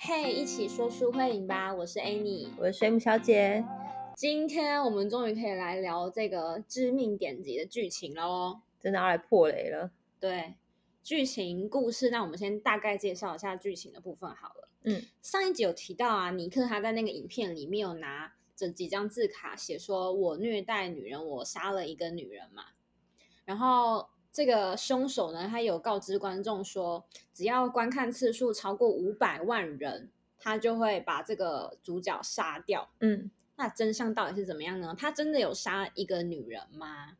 嘿，一起说书会影吧！我是 Annie，我是水母小姐。今天我们终于可以来聊这个致命典籍的剧情了哦，真的要来破雷了。对，剧情故事，那我们先大概介绍一下剧情的部分好了。嗯，上一集有提到啊，尼克他在那个影片里面有拿这几张字卡，写说我虐待女人，我杀了一个女人嘛。然后这个凶手呢，他有告知观众说，只要观看次数超过五百万人，他就会把这个主角杀掉。嗯，那真相到底是怎么样呢？他真的有杀一个女人吗？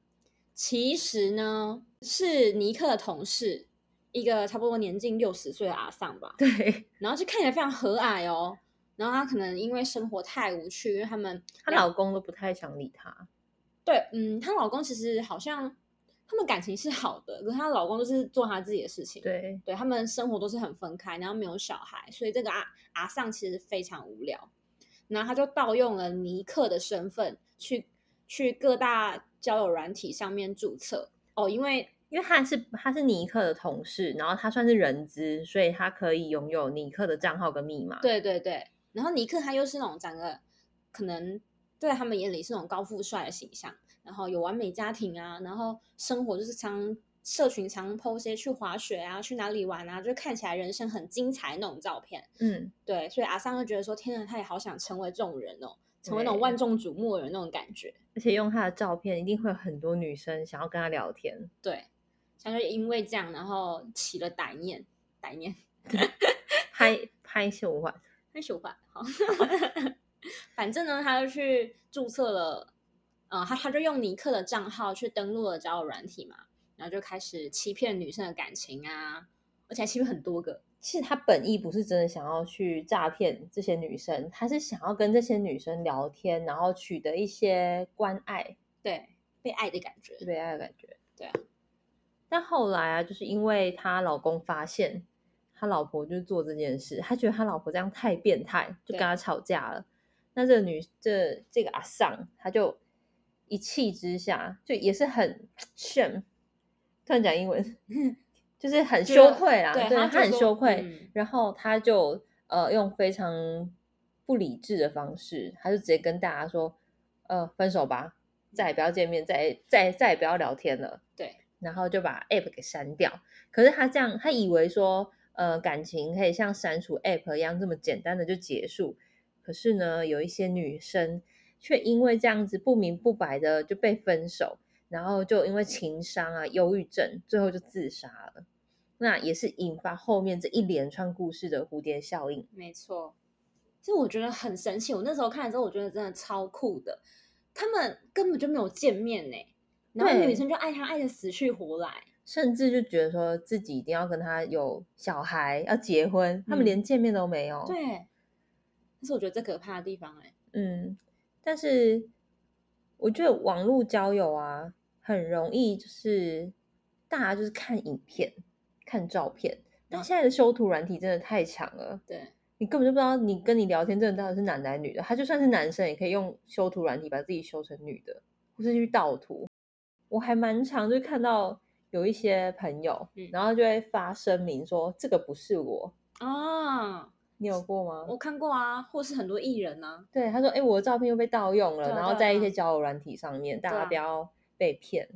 其实呢，是尼克的同事，一个差不多年近六十岁的阿桑吧。对，然后就看起来非常和蔼哦。然后他可能因为生活太无趣，因为他们她老公都不太想理她。对，嗯，她老公其实好像他们感情是好的，可是她老公就是做他自己的事情。对，对他们生活都是很分开，然后没有小孩，所以这个阿阿尚其实非常无聊。然后他就盗用了尼克的身份去去各大交友软体上面注册哦，因为因为他是他是尼克的同事，然后他算是人资，所以他可以拥有尼克的账号跟密码。对对对，然后尼克他又是那种长得可能在他们眼里是那种高富帅的形象，然后有完美家庭啊，然后生活就是常社群常 PO 些去滑雪啊，去哪里玩啊，就看起来人生很精彩那种照片。嗯，对，所以阿桑就觉得说，天啊，他也好想成为这种人哦，成为那种对万众瞩目的人那种感觉。而且用他的照片，一定会有很多女生想要跟他聊天。对，像就因为这样，然后起了歹念，歹念，拍拍秀环，很喜欢。好，反正呢，他就去注册了，呃，他他就用尼克的账号去登录了交友软体嘛，然后就开始欺骗女生的感情啊，而且还欺骗很多个。其实他本意不是真的想要去诈骗这些女生，他是想要跟这些女生聊天，然后取得一些关爱、对，被爱的感觉。被爱的感觉。对啊。但后来啊，就是因为她老公发现他老婆就做这件事，他觉得他老婆这样太变态，就跟他吵架了。那这个女这这个阿尚，他就一气之下，就也是很 shame，突然讲英文，就是很 羞愧啦，对对他很羞愧。嗯然后他就呃用非常不理智的方式，他就直接跟大家说，呃，分手吧，再也不要见面，再再再也不要聊天了。对，然后就把 app 给删掉。可是他这样，他以为说，呃，感情可以像删除 app 一样这么简单的就结束。可是呢，有一些女生却因为这样子不明不白的就被分手，然后就因为情伤啊、忧郁症，最后就自杀了。那也是引发后面这一连串故事的蝴蝶效应。没错，其实我觉得很神奇。我那时候看了之后，我觉得真的超酷的。他们根本就没有见面呢，然后对女生就爱他爱的死去活来。甚至就觉得说自己一定要跟他有小孩，要结婚，他们嗯连见面都没有。对，但是我觉得最可怕的地方哎。嗯，但是我觉得网络交友啊，很容易就是大家就是看影片、看照片，但嗯现在的修图软体真的太强了，对，你根本就不知道你跟你聊天真的到底是男的还是女的。他就算是男生，也可以用修图软体把自己修成女的，或是去盗图。我还蛮常就看到有一些朋友，嗯然后就会发声明说这个不是我，啊，你有过吗？我看过啊，或是很多艺人啊、对，他说：“哎、我的照片又被盗用了，啊然后在一些交友软体上面，大家不要被骗。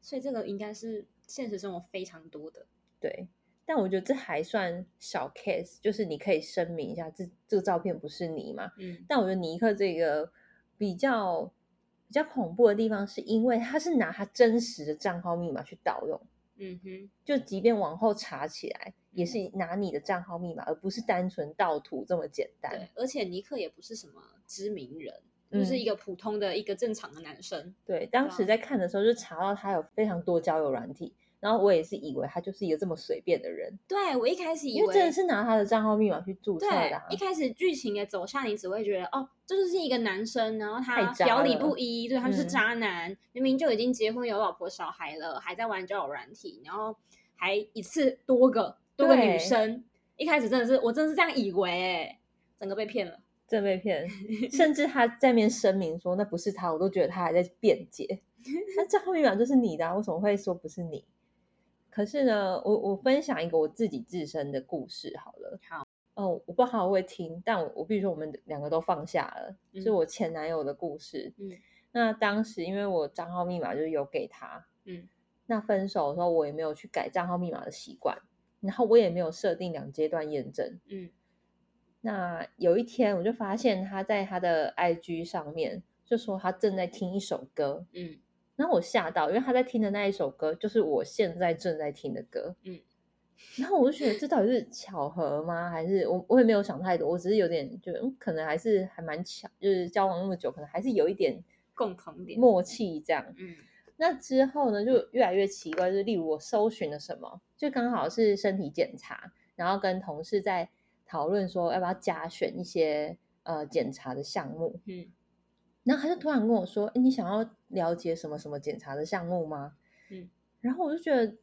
所以这个应该是现实生活非常多的。对，但我觉得这还算小 case，就是你可以声明一下，这这个照片不是你嘛。嗯，但我觉得尼克这个比较比较恐怖的地方，是因为他是拿他真实的账号密码去盗用，嗯哼，就即便往后查起来，也是拿你的账号密码，而不是单纯盗图这么简单对。，而且尼克也不是什么知名人，就是嗯一个普通的一个正常的男生。对，当啊时在看的时候就查到他有非常多交友软体，然后我也是以为他就是一个这么随便的人，对我一开始以为因为真的是拿他的账号密码去注册的、啊，。一开始剧情的走向，你只会觉得哦，这就是一个男生，然后他表里不一，对，他就是嗯渣男，明明就已经结婚有老婆小孩了，还在玩交友软体，然后还一次多个多个女生。一开始真的是我真的是这样以为、欸，整个被骗了。真被骗，甚至他在面声明说那不是他，我都觉得他还在辩解。那账号密码就是你的、啊，为什么会说不是你？可是呢，我我分享一个我自己自身的故事好了。好，哦，我不知道他会听，但我我必须说，我们两个都放下了，是嗯我前男友的故事。嗯那当时因为我账号密码就是有给他，嗯那分手的时候我也没有去改账号密码的习惯，然后我也没有设定两阶段验证。嗯那有一天我就发现他在他的 IG 上面就说他正在听一首歌，嗯然后我吓到，因为他在听的那一首歌就是我现在正在听的歌。嗯，然后我就觉得这到底是巧合吗？还是我我也没有想太多，我只是有点觉得，嗯，可能还是还蛮巧，就是交往那么久，可能还是有一点共同点。默契这样。嗯那之后呢，就越来越奇怪，就是例如我搜寻了什么，就刚好是身体检查，然后跟同事在讨论说要不要加选一些呃检查的项目，嗯然后他就突然跟我说：“哎，你想要了解什么什么检查的项目吗？”嗯，然后我就觉得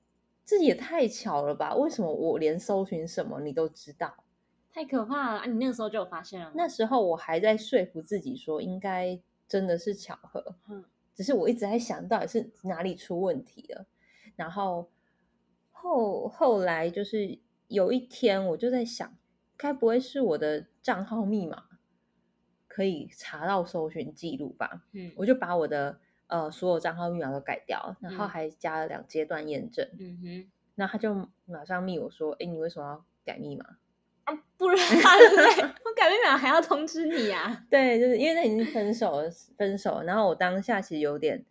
这也太巧了吧？为什么我连搜寻什么你都知道？太可怕了啊！你那个时候就有发现了？那时候我还在说服自己说，应该真的是巧合，嗯只是我一直在想到底是哪里出问题了。然后后后来就是有一天，我就在想，该不会是我的账号密码可以查到搜寻记录吧？嗯我就把我的呃所有账号密码都改掉，然后嗯还加了两阶段验证。嗯哼那他就马上密我说：“哎，你为什么要改密码？”啊，不然 嘞，我改密码还要通知你啊。对，就是因为那已经分手了，分手了。然后我当下其实有点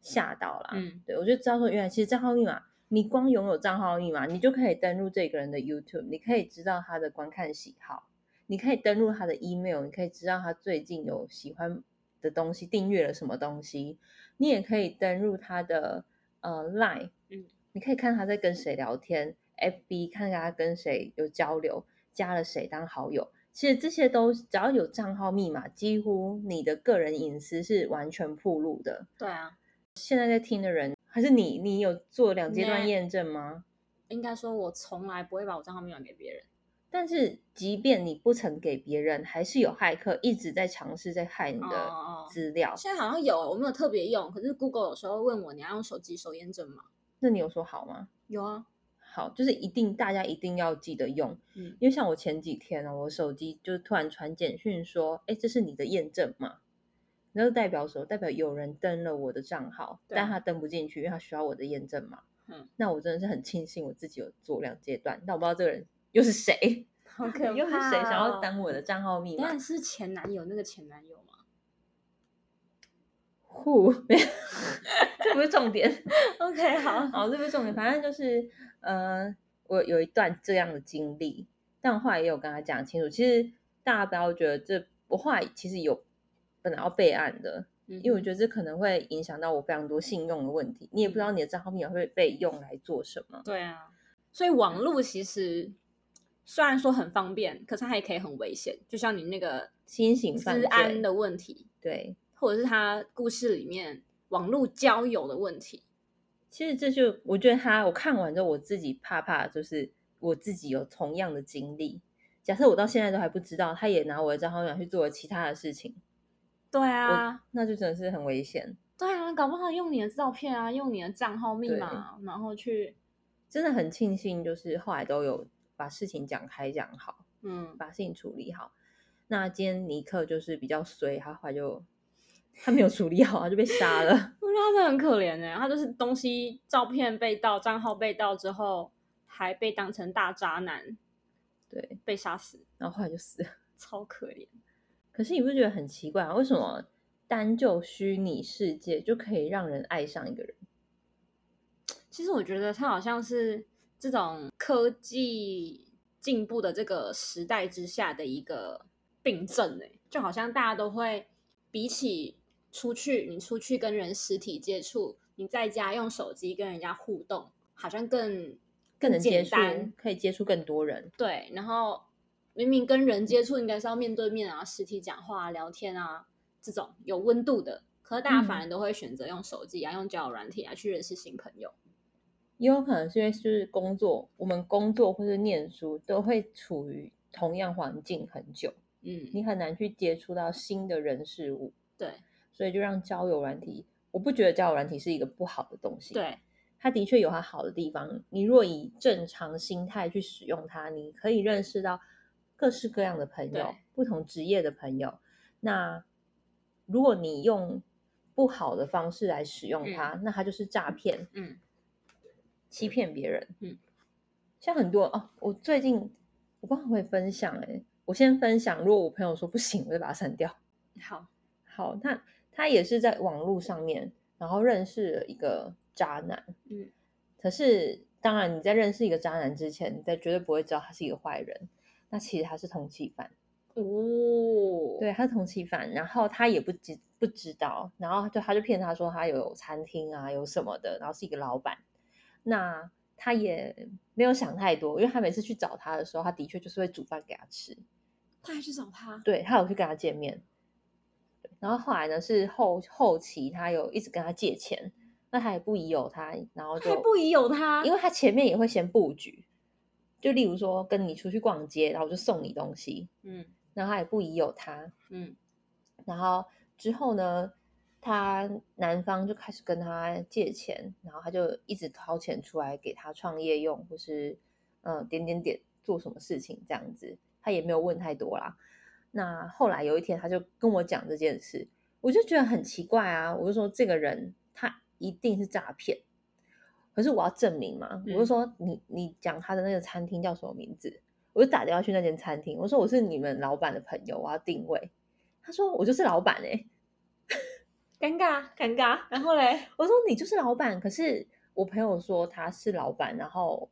吓到了。嗯对我就知道说，原来其实账号密码，你光拥有账号密码，你就可以登录这个人的 YouTube，你可以知道他的观看喜好，你可以登录他的 email，你可以知道他最近有喜欢的东西，订阅了什么东西，你也可以登录他的呃 Line，嗯，你可以看他在跟谁聊天，FB 看看他跟谁有交流，加了谁当好友。其实这些都只要有账号密码，几乎你的个人隐私是完全暴露的。对啊，现在在听的人，还是你，你有做两阶段那验证吗？应该说我从来不会把我账号密码给别人。但是，即便你不曾给别人，还是有骇客一直在尝试在害你哦的哦资料。现在好像有，我没有特别用，可是 Google 有时候问我你要用手机手验证吗？那你有说好吗？有啊，好，就是一定大家一定要记得用，嗯因为像我前几天呢、我手机就是突然传简讯说，哎，这是你的验证码，那就代表什么？代表有人登了我的账号，但他登不进去，因为他需要我的验证码。嗯，那我真的是很庆幸我自己有做两阶段，但我不知道这个人又是谁，好可怕、哦。又是谁想要登我的账号密码当然？是前男友那个前男友嘛。呼，这不是重点。OK，好，好，这不是重点，反正就是呃，我有一段这样的经历，但我后来也有跟他讲清楚。其实大家不要觉得这，我后来其实有本来要备案的，因因为我觉得这可能会影响到我非常多信用的问题。你也不知道你的账号密码会被用来做什么。对啊，所以网络其实虽然说很方便，可是它也可以很危险，就像你那个新型犯罪治安的问题，对，或者是他故事里面网络交友的问题。其实这就我觉得他，我看完之后我自己怕怕，就是我自己有同样的经历。假设我到现在都还不知道，他也拿我的账号密码去做了其他的事情，对啊，那就真的是很危险。对啊，搞不好用你的照片啊，用你的账号密码，然后去真的很庆幸，就是后来都有把事情讲开讲好，嗯，把事情处理好。那今天尼克就是比较衰，他后来就他没有处理好，他就被杀了。我觉得他真的很可怜哎，他就是东西照片被盗，账号被盗之后，还被当成大渣男对，被杀死，然后后来就死了。超可怜。可是你不觉得很奇怪啊？为什么单就虚拟世界就可以让人爱上一个人？其实我觉得他好像是这种科技进步的这个时代之下的一个病症哎，就好像大家都会比起出去，你出去跟人实体接触，你在家用手机跟人家互动，好像更更能接触，可以接触更多人。对，然后明明跟人接触应该是要面对面啊，实体讲话、聊天啊，这种有温度的，可是大家反而都会选择用手机啊，用交友软体啊去认识新朋友。也有可能是因为就是工作，我们工作或是念书都会处于同样环境很久，嗯，你很难去接触到新的人事物，对所以就让交友软体，我不觉得交友软体是一个不好的东西。，对，它的确有它好的地方。你若以正常心态去使用它，你可以认识到各式各样的朋友，不同职业的朋友。那如果你用不好的方式来使用它，那它就是诈骗，嗯欺骗别人。嗯，像很多哦，我最近我不会分享哎、我先分享，如果我朋友说不行，我就把它删掉。好，好，那他也是在网络上面，然后认识了一个渣男。嗯可是当然你在认识一个渣男之前，你在绝对不会知道他是一个坏人。那其实他是通缉犯，哦，对，他是通缉犯，然后他也不知不知道，然后就他就骗他说他有餐厅啊，有什么的，然后是一个老板。那他也没有想太多，因为他每次去找他的时候，他的确就是会煮饭给他吃。他还去找他，对他有去跟他见面，对然后后来呢是后后期他有一直跟他借钱，那他也不疑有他，然后就还不疑有他，因为他前面也会先布局，就例如说跟你出去逛街，然后我就送你东西，嗯然后他也不疑有他，嗯然后之后呢，他男方就开始跟他借钱，然后他就一直掏钱出来给他创业用，或是嗯、呃点点点做什么事情这样子，他也没有问太多啦。那后来有一天，他就跟我讲这件事，我就觉得很奇怪啊，我就说这个人他一定是诈骗，可是我要证明嘛，我就嗯说你你讲他的那个餐厅叫什么名字？我就打电话去那间餐厅，我说我是你们老板的朋友，我要定位。他说我就是老板哎、尴尬尴尬，然后嘞，我说你就是老板，可是我朋友说他是老板，然后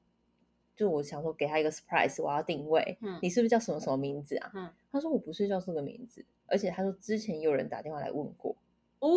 就我想说给他一个 surprise，我要定位，嗯你是不是叫什么什么名字啊？嗯他说我不是叫这个名字，而且他说之前有人打电话来问过，哦，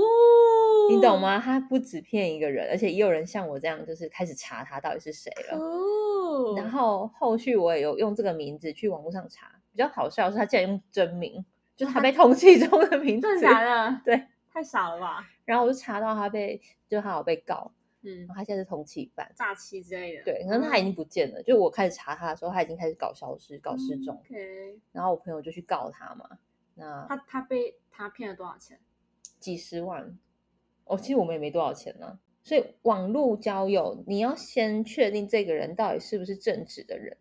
你懂？吗？他不止骗一个人，而且也有人像我这样，就是开始查他到底是谁了。哦，然后后续我也有用这个名字去网络上查，比较好笑的是他竟然用真名，就是他被通缉中的名字，真的假的？对，太傻了吧？然后我就查到他被，就他有被告，嗯然后，他现在是通缉犯。诈欺之类的，对，可能他已经不见了。就我开始查他的时候，他已经开始搞消失、搞失踪。OK，然后我朋友就去告他嘛，那他他被他骗了多少钱？几十万。哦，其实我们也没多少钱呢、所以网络交友，你要先确定这个人到底是不是正直的人。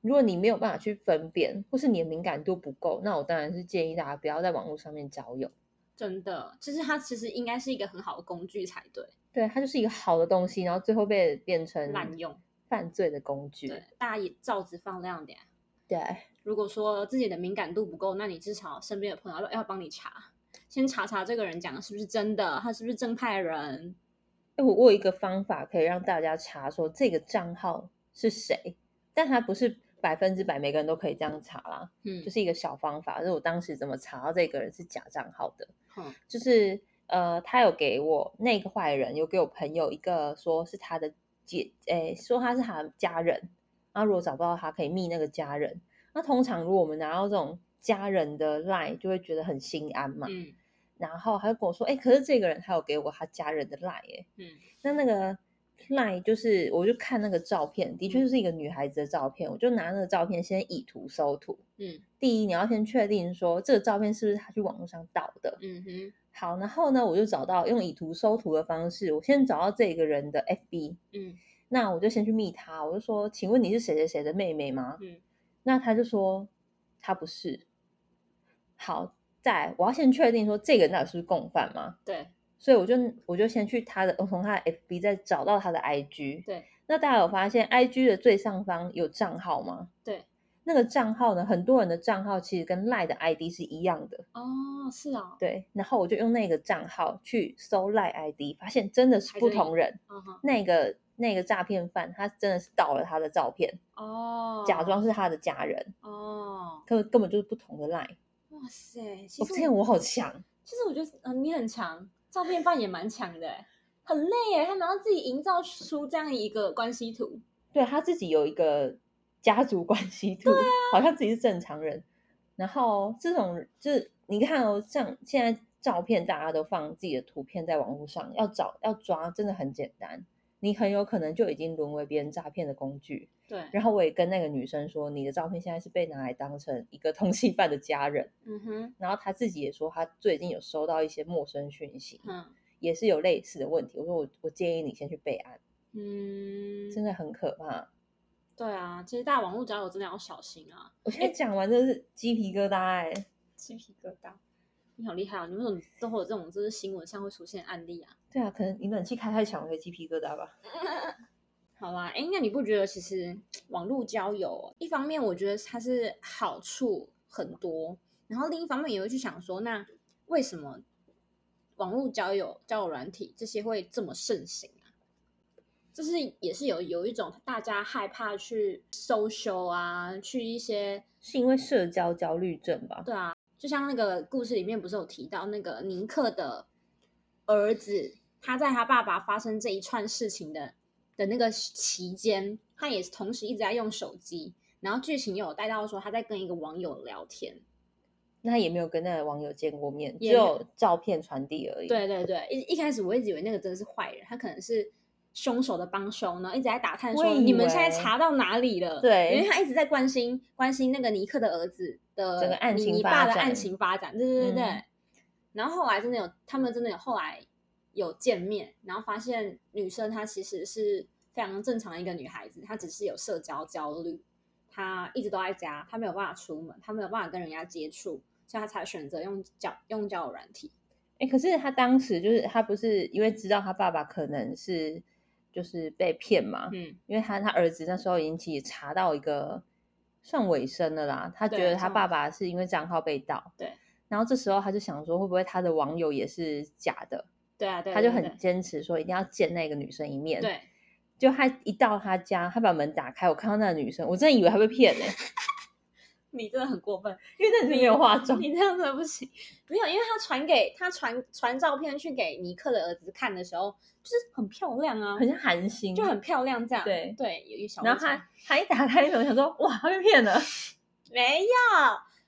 如果你没有办法去分辨，或是你的敏感度不够，那我当然是建议大家不要在网络上面交友。真的，就是它其实应该是一个很好的工具才对，对，它就是一个好的东西，然后最后被变成滥用。犯罪的工具。对，大家也照子放亮点。对如果说自己的敏感度不够，那你至少身边的朋友要要帮你查，先查查这个人讲的是不是真的，他是不是正派人。哎，我我有一个方法可以让大家查说这个账号是谁，但它不是百分之百每个人都可以这样查啦，嗯，就是一个小方法。就是我当时怎么查到这个人是假账号的，嗯就是呃，他有给我那个坏人有给我朋友一个说是他的姐，哎，说他是他的家人，然后如果找不到他，可以密那个家人。那通常如果我们拿到这种家人的 line，就会觉得很心安嘛。嗯然后他就跟我说，哎，可是这个人他有给我他家人的 line，哎。嗯那那个 line 就是，我就看那个照片，的确就是一个女孩子的照片，我就拿那个照片先以图搜图。嗯第一，你要先确定说这个照片是不是他去网络上盗的。嗯哼好，然后呢，我就找到用以图搜图的方式，我先找到这个人的 FB，嗯那我就先去密他，我就说，请问你是谁谁谁的妹妹吗？嗯那他就说他不是。好，在我要先确定说这个人到底是不是共犯吗？对所以我就我就先去他的，我从他的 FB 再找到他的 IG。对那大家有发现 IG 的最上方有账号吗？对那个账号呢，很多人的账号其实跟赖的 ID 是一样的。哦是啊，对，然后我就用那个账号去搜赖 ID，发现真的是不同人。嗯那个那个诈骗犯他真的是盗了他的照片，哦，假装是他的家人，哦，根根本就是不同的赖。哇塞，其我、实天，我好强！其实我觉得，嗯、你很强，照片犯也蛮强的欸，很累耶，他然后自己营造出这样一个关系图，对他自己有一个家族关系图，好像自己是正常人。然后这种就是你看哦，像现在照片大家都放自己的图片在网络上，要找要抓真的很简单，你很有可能就已经沦为别人诈骗的工具。对，然后我也跟那个女生说，你的照片现在是被拿来当成一个通缉犯的家人。嗯哼，然后她自己也说，她最近有收到一些陌生讯息，嗯也是有类似的问题。我说我我建议你先去备案，嗯，真的很可怕。对啊，其实大家网络交友真的要小心啊，我现在讲完真的是鸡皮疙瘩哎、鸡皮疙瘩。你好厉害啊！你为什么都会有这种就是新闻上会出现案例啊？对啊，可能你冷气开太强，会鸡皮疙瘩吧。好啦，哎，那你不觉得其实网络交友，一方面我觉得它是好处很多，然后另一方面也会去想说，那为什么网络交友、交友软体这些会这么盛行啊？就是也是有有一种大家害怕去 social 啊，去一些是因为社交焦虑症吧？对啊，就像那个故事里面不是有提到那个尼克的儿子，他在他爸爸发生这一串事情的的那个期间，他也是同时一直在用手机，然后剧情有带到说他在跟一个网友聊天。那他也没有跟那个网友见过面，只也有照片传递而已。，对对对，一一开始我一直以为那个真的是坏人，他可能是凶手的帮凶，呢一直在打探说你们现在查到哪里了？对因为他一直在关心关心那个尼克的儿子的整个案情你爸的案情发展，对对对对。嗯然后后来真的有，他们真的有后来有见面，然后发现女生她其实是非常正常的一个女孩子，她只是有社交焦虑，她一直都在家，她没有办法出门，她没有办法跟人家接触，所以她才选择用交用交友软体。哎，可是她当时就是她不是因为知道她爸爸可能是就是被骗嘛，嗯，因为他他儿子那时候已经其实查到一个算尾声了啦，他觉得他爸爸是因为账号被盗，对，然后这时候他就想说会不会他的网友也是假的，对啊，对，他就很坚持说一定要见那个女生一面，对，对。就他一到他家，他把门打开，我看到那个女生，我真的以为他被骗呢、你真的很过分，因为那女生没有化妆，你这样真的不行。没有，因为他传给他传传照片去给尼克的儿子看的时候，就是很漂亮啊，很像韩星，就很漂亮这样。对对，有一小然后他他一打开门，想说哇，他被骗了。没有，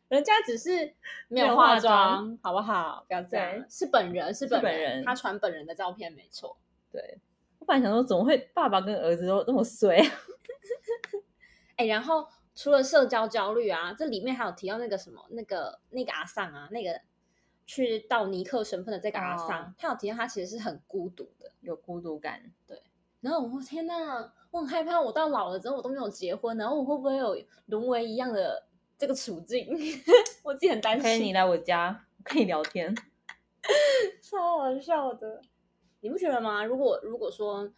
人家只是没没有有化化妆妆，好不好？不要这样，是本人，是本本人他传本人的照片，没错。对，我本来想说怎么会爸爸跟儿子都那么衰、啊？哎，然后除了社交焦虑啊，这里面还有提到那个什么，那个那个阿桑啊，那个去到尼克身份的这个阿桑，哦他有提到他其实是很孤独的。有孤独感，对然后我天呐，我很害怕，我到老了之后我都没有结婚，然后我会不会有沦为一样的这个处境？我自己很担可以你心，来我家，我跟你聊天。超好笑的。你不觉得吗？如果如果说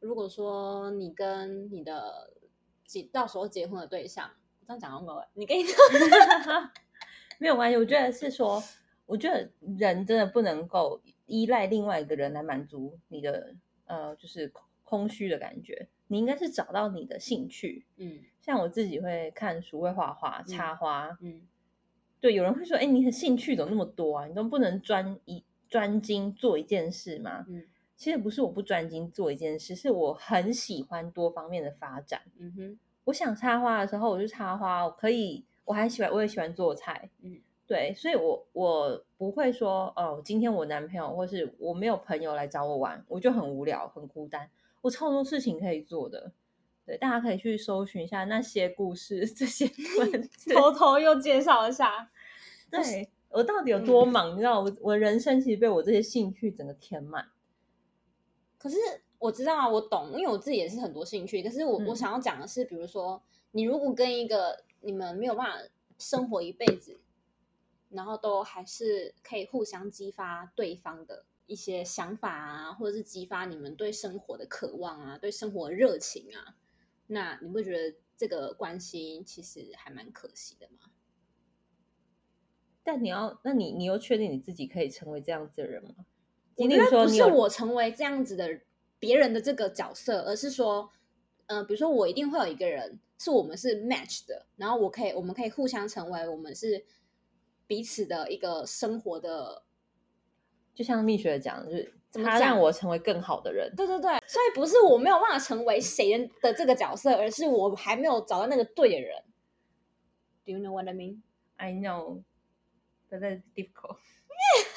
如果说你跟你的结到时候结婚的对象，我这样讲好吗？你跟你的 没有关系，我觉得是说，我觉得人真的不能够依赖另外一个人来满足你的呃，就是空空虚的感觉。你应该是找到你的兴趣，嗯像我自己会看书、会画画、插花。嗯对，有人会说，哎，你的兴趣怎么那么多啊？你都不能专一专精做一件事吗？嗯其实不是我不专精做一件事，是我很喜欢多方面的发展。嗯哼我想插花的时候，我就插花，我可以，我还喜欢，我也喜欢做菜，嗯对，所以我我不会说，哦，今天我男朋友或是我没有朋友来找我玩，我就很无聊、很孤单，我超多事情可以做的。对，大家可以去搜寻一下那些故事，这些 文字。偷偷又介绍一下，对我到底有多嗯忙？你知道，我我人生其实被我这些兴趣整个填满。可是我知道啊，我懂，因为我自己也是很多兴趣。可是我、我嗯想要讲的是，比如说，你如果跟一个你们没有办法生活一辈子，然后都还是可以互相激发对方的一些想法啊，或者是激发你们对生活的渴望啊，对生活的热情啊，那你不觉得这个关系其实还蛮可惜的吗？但你要，那你你又确定你自己可以成为这样子的人吗？我例觉得不是我成为这样子的别人的这个角色，而是说，嗯、比如说我一定会有一个人是我们是 match 的，然后我可以我们可以互相成为我们是彼此的一个生活的，就像蜜雪讲的，就是怎么讲他让我成为更好的人。对对对，所以不是我没有办法成为谁的这个角色，而是我还没有找到那个对的人。Do you know what I mean？I know, but that's difficult.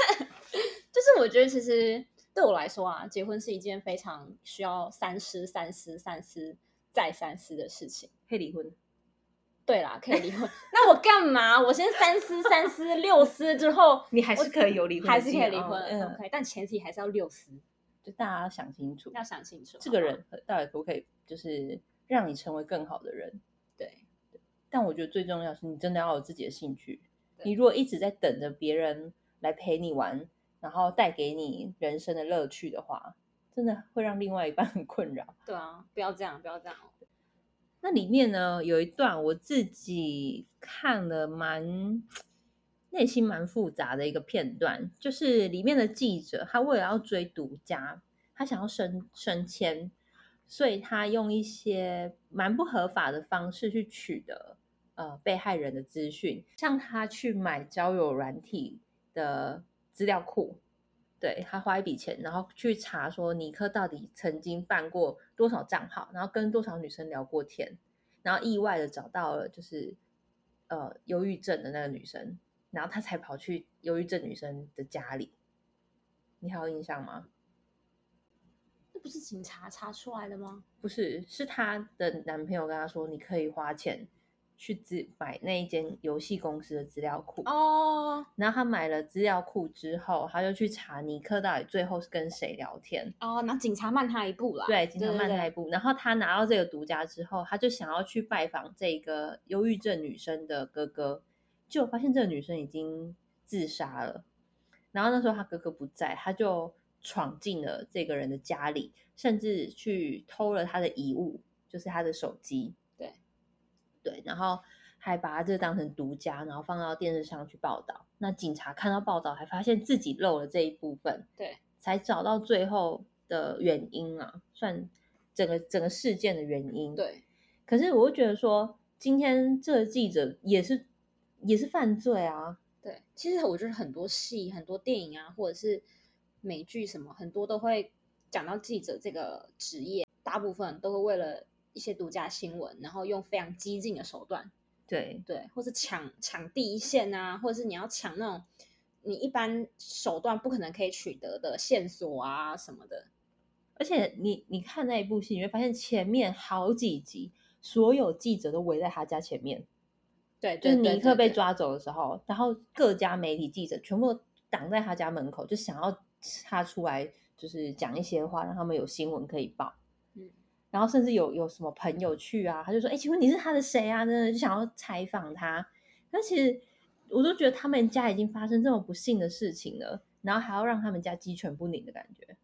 就是我觉得其实对我来说啊，结婚是一件非常需要三思、三思、三思再三思的事情。可以离婚。对啦，可以离婚。那我干嘛？我先三思、三思、六思之后，你还是可以有离婚的还是可以离婚。嗯 OK，但前提还是要六思，就大家要想清楚，要想清楚。这个人到底可不可以，就是让你成为更好的人。对，但我觉得最重要是你真的要有自己的兴趣。你如果一直在等着别人来陪你玩，然后带给你人生的乐趣的话，真的会让另外一半很困扰。对啊，不要这样，不要这样。那里面呢有一段我自己看了蛮内心蛮复杂的一个片段，就是里面的记者他为了要追独家，他想要升升迁，所以他用一些蛮不合法的方式去取得呃被害人的资讯，像他去买交友软体的资料库。对他花一笔钱，然后去查说尼克到底曾经办过多少账号，然后跟多少女生聊过天，然后意外的找到了就是呃忧郁症的那个女生，然后他才跑去忧郁症女生的家里。你还有印象吗？那不是警察查出来的吗？不是，是她的男朋友跟她说，你可以花钱去资买那一间游戏公司的资料库。哦然后他买了资料库之后，他就去查尼克到底最后是跟谁聊天。哦，那警察慢他一步啦。对，警察慢他一步。然后他拿到这个独家之后，他就想要去拜访这个忧郁症女生的哥哥，结果发现这个女生已经自杀了。然后那时候他哥哥不在，他就闯进了这个人的家里，甚至去偷了他的遗物，就是他的手机。对，然后还把他这当成独家，然后放到电视上去报道。那警察看到报道，还发现自己漏了这一部分，对，才找到最后的原因啊，算整个整个事件的原因。，对，可是我会觉得说，今天这个记者也是也是犯罪啊。对，其实我觉得很多戏、很多电影啊，或者是美剧什么，很多都会讲到记者这个职业，大部分都会为了一些独家新闻，然后用非常激进的手段，对对，或是抢抢第一线啊，或者是你要抢那种你一般手段不可能可以取得的线索啊什么的。而且你你看那一部戏，你会发现前面好几集，所有记者都围在他家前面。对，就是对尼克被，抓走的时候，然后各家媒体记者全部挡在他家门口，就想要他出来，就是讲一些话，让他们有新闻可以报。嗯然后甚至有有什么朋友去啊，他就说：“哎，请问你是他的谁啊？”真的就想要采访他。但其实我都觉得他们家已经发生这么不幸的事情了，然后还要让他们家鸡犬不宁的感觉。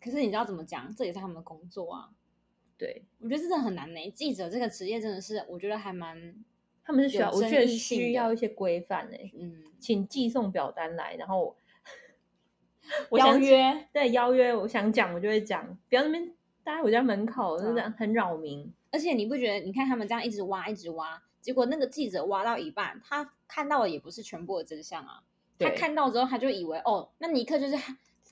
可是你知道怎么讲？这也是他们的工作啊。对我觉得这真的很难呢、记者这个职业真的是，我觉得还蛮，他们是需要，我觉得需要一些规范呢、嗯，请寄送表单来，然后 我想邀约，对邀约，我想讲我就会讲，不要那边待在我家门口，对啊就这样很扰民。而且你不觉得？你看他们这样一直挖，一直挖，结果那个记者挖到一半，他看到的也不是全部的真相啊。他看到之后，他就以为哦，那尼克就是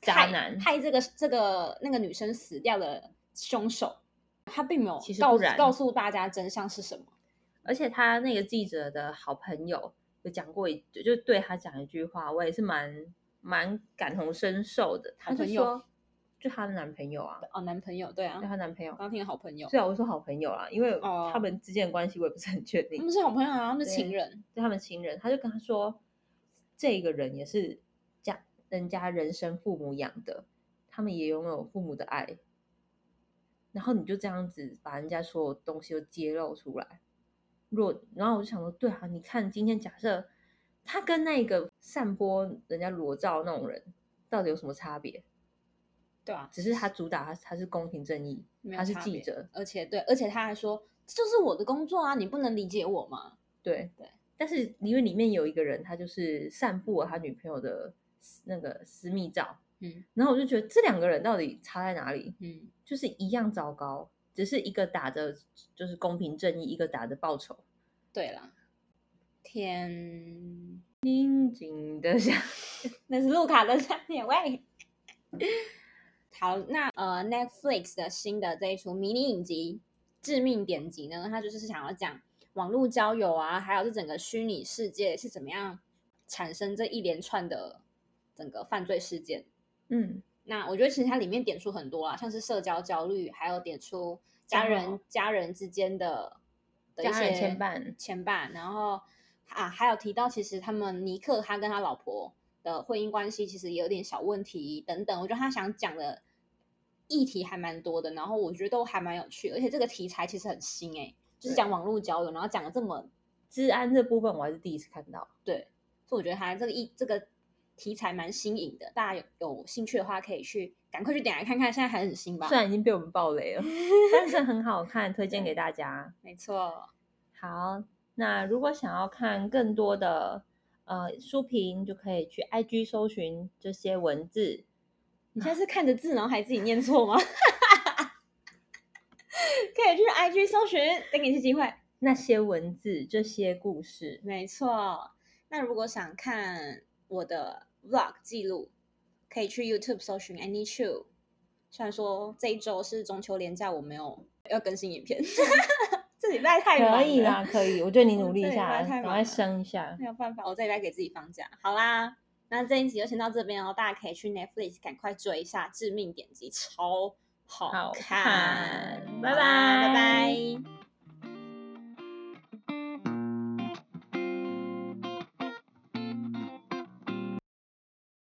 渣男害这个这个那个女生死掉的凶手。他并没有告其实告诉大家真相是什么。而且他那个记者的好朋友有讲过一，就就对他讲一句话，我也是蛮蛮感同身受的。他就说，就她的男朋友啊，哦，男朋友对啊就，她男朋友刚。刚听好朋友，虽然我说好朋友啦，因为哦他们之间的关系我也不是很确定他，们是好朋友啊，他们是情人。对他们情人，他就跟他说，这个人也是家人家人生父母养的，他们也拥有父母的爱。然后你就这样子把人家所有东西都揭露出来，若然后我就想说，对啊，你看今天假设他跟那个散播人家裸照那种人到底有什么差别？对啊，只是他主打他他是公平正义，他是记者，而且对，而且他还说这就是我的工作啊，你不能理解我吗？对对。但是因为里面有一个人，他就是散布了他女朋友的那个私密照，嗯然后我就觉得这两个人到底差在哪里？嗯，就是一样糟糕，只是一个打着就是公平正义，一个打着报仇。对啦，天，宁静的想，那是路卡的三点喂。好，那呃，Netflix 的新的这一出迷你影集《致命点击》呢，它就是想要讲网络交友啊，还有这整个虚拟世界是怎么样产生这一连串的整个犯罪事件。嗯，那我觉得其实它里面点出很多啊，像是社交焦虑，还有点出家人家人之间的的一家人些牵绊。牵绊，然后啊还有提到其实他们尼克他跟他老婆的婚姻关系其实也有点小问题等等，我觉得他想讲的议题还蛮多的，然后我觉得都还蛮有趣的，而且这个题材其实很新哎、就是对讲网络交友，然后讲的这么治安这部分我还是第一次看到。对，所以我觉得它这个一这个题材蛮新颖的，大家有有兴趣的话可以去赶快去点来看看，现在还很新吧虽？然已经被我们爆雷了，但是很好看，推荐给大家。没错，好，那如果想要看更多的呃书评，就可以去 IG 搜寻这些文字。你现在是看着字，然后还自己念错吗？可以去 IG 搜寻，再给你一次机会。那些文字，这些故事，没错，那如果想看我的 vlog 记录，可以去 YouTube 搜寻 Annie Chu。虽然说这一周是中秋连假，我没有要更新影片，这礼拜太忙了可以啦，可以。我觉得你 努力一下，赶快升一下。没有办法，我这礼拜给自己放假。好啦，那这一集就先到这边哦大家可以去 netflix 赶快追一下致命点击超好看拜拜。拜拜。